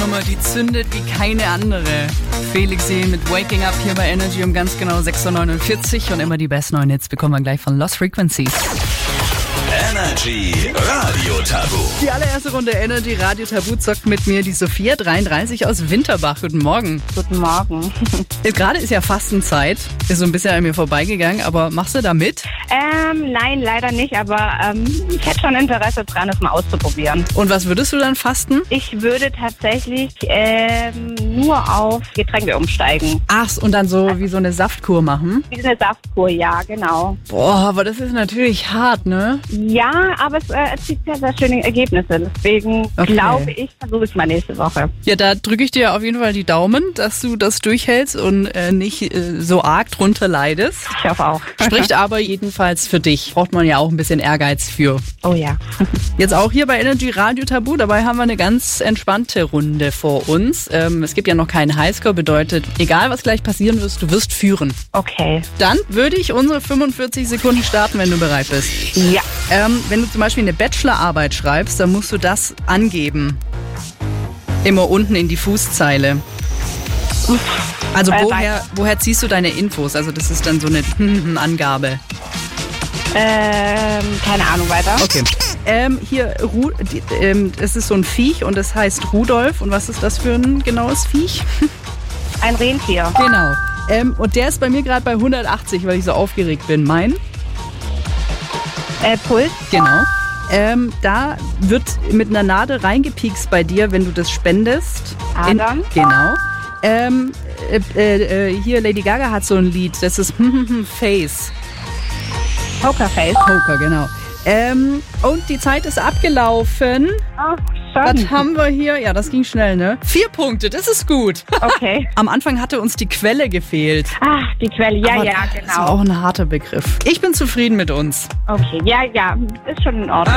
Nummer, die zündet wie keine andere. Felix See mit Waking Up hier bei Energy um ganz genau 6.49 Uhr und immer die besten neuen Hits bekommen wir gleich von Lost Frequencies. Energy Radio Tabu. Die allererste Runde Energy Radio Tabu zockt mit mir die Sophia 33 aus Winterbach. Guten Morgen. Guten Morgen. Gerade ist ja Fastenzeit. Ist so ein bisschen an mir vorbeigegangen, aber machst du da mit? Ähm, nein, leider nicht, aber ähm, ich hätte schon Interesse dran, es mal auszuprobieren. Und was würdest du dann fasten? Ich würde tatsächlich ähm, nur auf Getränke umsteigen. Ach, und dann so wie so eine Saftkur machen? Wie eine Saftkur, ja, genau. Boah, aber das ist natürlich hart, ne? Ja, aber es äh, erzielt sehr, sehr schöne Ergebnisse. Deswegen Okay. glaube ich, versuche ich mal nächste Woche. Ja, da drücke ich dir auf jeden Fall die Daumen, dass du das durchhältst und äh, nicht äh, so arg drunter leidest. Ich hoffe auch. Spricht aber jedenfalls für dich. Braucht man ja auch ein bisschen Ehrgeiz für. oh ja. Jetzt auch hier bei Energy Radio Tabu. Dabei haben wir eine ganz entspannte Runde vor uns. Ähm, es gibt ja noch keinen Highscore, bedeutet, egal was gleich passieren wird, du wirst führen. Okay. Dann würde ich unsere 45 Sekunden starten, wenn du bereit bist. Ja. Ähm, wenn du zum Beispiel eine Bachelorarbeit schreibst, dann musst du das angeben. Immer unten in die Fußzeile. Also Äh, woher, woher ziehst du deine Infos? Also das ist dann so eine Angabe. Ähm, keine Ahnung weiter. Okay. Ähm, hier, Ru die, ähm, es ist so ein Viech und es heißt Rudolf. Und was ist das für ein genaues Viech? Ein Rentier. Genau. Ähm, und der ist bei mir gerade bei 180, weil ich so aufgeregt bin. Mein? Äh, Puls. Genau. Ähm, da wird mit einer Nadel reingepiekst bei dir, wenn du das spendest. Adern. genau. Ähm, äh, äh, äh, hier, Lady Gaga hat so ein Lied, das ist Face. Pokerface. Poker, genau. Ähm, und die Zeit ist abgelaufen. Oh, Was schon. haben wir hier? Ja, das ging schnell, ne? Vier Punkte, das ist gut. Okay. Am Anfang hatte uns die Quelle gefehlt. Ah, die Quelle. Ja, Aber ja, Das war auch genau. ein harter Begriff. Ich bin zufrieden mit uns. Okay. Ja, ja. Ist schon in Ordnung.